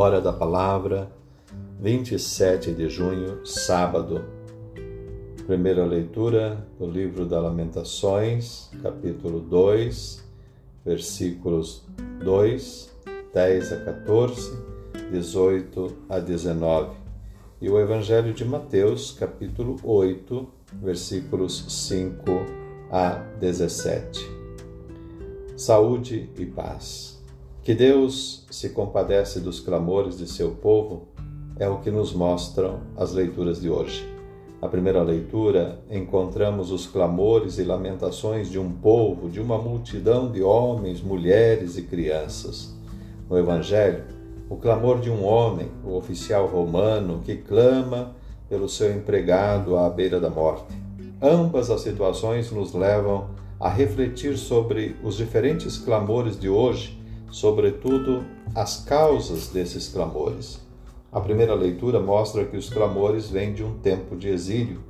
Hora da Palavra, 27 de junho, sábado. Primeira leitura do livro da Lamentações, capítulo 2, versículos 2, 10 a 14, 18 a 19. E o Evangelho de Mateus, capítulo 8, versículos 5 a 17. Saúde e paz. Que Deus se compadece dos clamores de seu povo é o que nos mostram as leituras de hoje. Na primeira leitura, encontramos os clamores e lamentações de um povo, de uma multidão de homens, mulheres e crianças. No Evangelho, o clamor de um homem, o oficial romano, que clama pelo seu empregado à beira da morte. Ambas as situações nos levam a refletir sobre os diferentes clamores de hoje sobretudo, as causas desses clamores. A primeira leitura mostra que os clamores vêm de um tempo de exílio,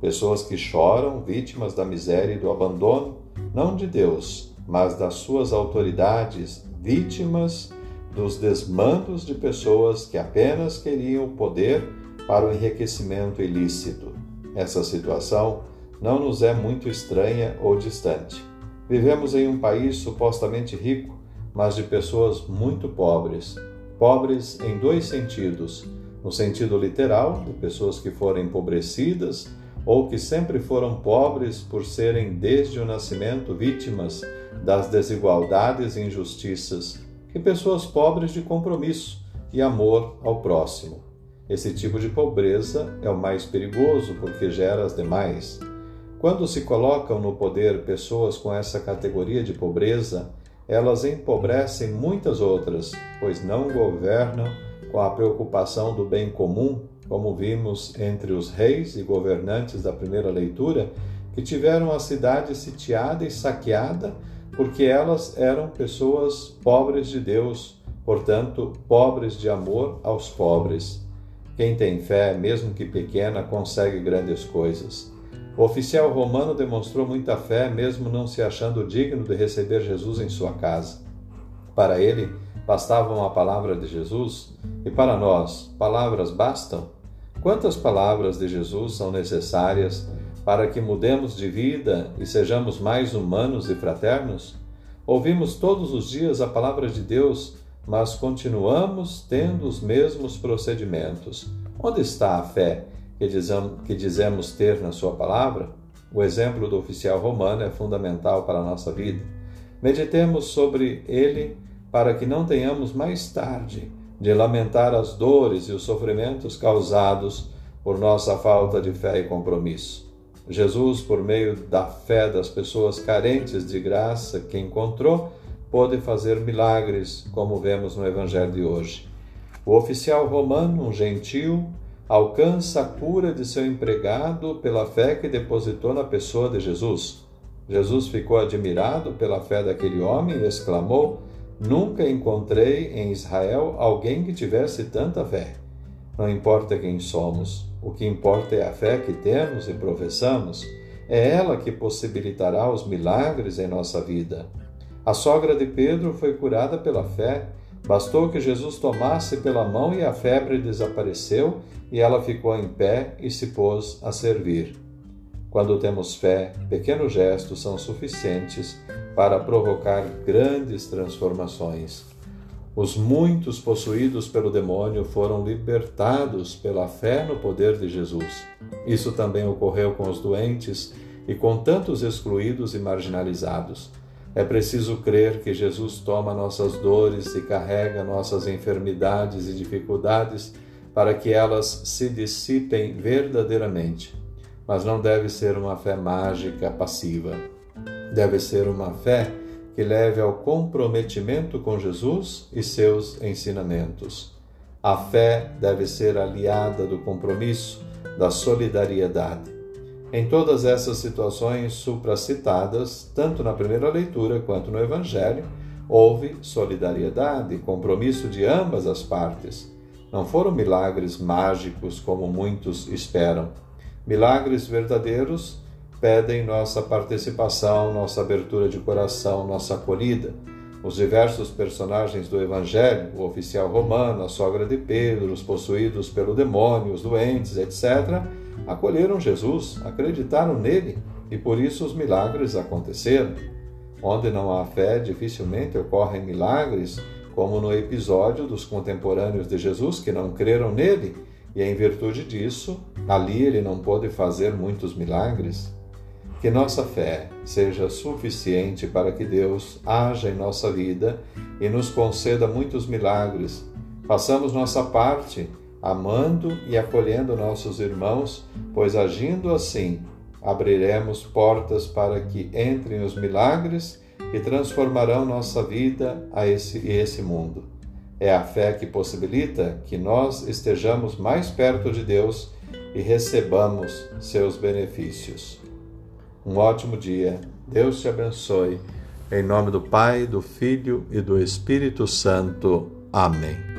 pessoas que choram, vítimas da miséria e do abandono, não de Deus, mas das suas autoridades, vítimas dos desmandos de pessoas que apenas queriam o poder para o enriquecimento ilícito. Essa situação não nos é muito estranha ou distante. Vivemos em um país supostamente rico, mas de pessoas muito pobres. Pobres em dois sentidos: no sentido literal, de pessoas que foram empobrecidas ou que sempre foram pobres por serem desde o nascimento vítimas das desigualdades e injustiças, e pessoas pobres de compromisso e amor ao próximo. Esse tipo de pobreza é o mais perigoso porque gera as demais. Quando se colocam no poder pessoas com essa categoria de pobreza, elas empobrecem muitas outras, pois não governam com a preocupação do bem comum, como vimos entre os reis e governantes da primeira leitura, que tiveram a cidade sitiada e saqueada porque elas eram pessoas pobres de Deus, portanto, pobres de amor aos pobres. Quem tem fé, mesmo que pequena, consegue grandes coisas. O oficial romano demonstrou muita fé, mesmo não se achando digno de receber Jesus em sua casa. Para ele, bastava uma palavra de Jesus, e para nós, palavras bastam? Quantas palavras de Jesus são necessárias para que mudemos de vida e sejamos mais humanos e fraternos? Ouvimos todos os dias a palavra de Deus, mas continuamos tendo os mesmos procedimentos. Onde está a fé que, que dizemos ter na Sua palavra, o exemplo do oficial romano é fundamental para a nossa vida. Meditemos sobre ele para que não tenhamos mais tarde de lamentar as dores e os sofrimentos causados por nossa falta de fé e compromisso. Jesus, por meio da fé das pessoas carentes de graça que encontrou, pôde fazer milagres, como vemos no Evangelho de hoje. O oficial romano, um gentil, alcança a cura de seu empregado pela fé que depositou na pessoa de Jesus. Jesus ficou admirado pela fé daquele homem e exclamou: Nunca encontrei em Israel alguém que tivesse tanta fé. Não importa quem somos, o que importa é a fé que temos e professamos. É ela que possibilitará os milagres em nossa vida. A sogra de Pedro foi curada pela fé Bastou que Jesus tomasse pela mão e a febre desapareceu e ela ficou em pé e se pôs a servir. Quando temos fé, pequenos gestos são suficientes para provocar grandes transformações. Os muitos possuídos pelo demônio foram libertados pela fé no poder de Jesus. Isso também ocorreu com os doentes e com tantos excluídos e marginalizados. É preciso crer que Jesus toma nossas dores e carrega nossas enfermidades e dificuldades para que elas se dissipem verdadeiramente. Mas não deve ser uma fé mágica passiva. Deve ser uma fé que leve ao comprometimento com Jesus e seus ensinamentos. A fé deve ser aliada do compromisso, da solidariedade. Em todas essas situações supracitadas, tanto na primeira leitura quanto no Evangelho, houve solidariedade e compromisso de ambas as partes. Não foram milagres mágicos como muitos esperam. Milagres verdadeiros pedem nossa participação, nossa abertura de coração, nossa acolhida. Os diversos personagens do Evangelho, o oficial romano, a sogra de Pedro, os possuídos pelo demônio, os doentes, etc., acolheram Jesus, acreditaram nele e por isso os milagres aconteceram. Onde não há fé, dificilmente ocorrem milagres, como no episódio dos contemporâneos de Jesus que não creram nele, e em virtude disso, ali ele não pôde fazer muitos milagres. Que nossa fé seja suficiente para que Deus haja em nossa vida e nos conceda muitos milagres. Façamos nossa parte, amando e acolhendo nossos irmãos, pois agindo assim, abriremos portas para que entrem os milagres e transformarão nossa vida a esse, e esse mundo. É a fé que possibilita que nós estejamos mais perto de Deus e recebamos seus benefícios. Um ótimo dia. Deus te abençoe. Em nome do Pai, do Filho e do Espírito Santo. Amém.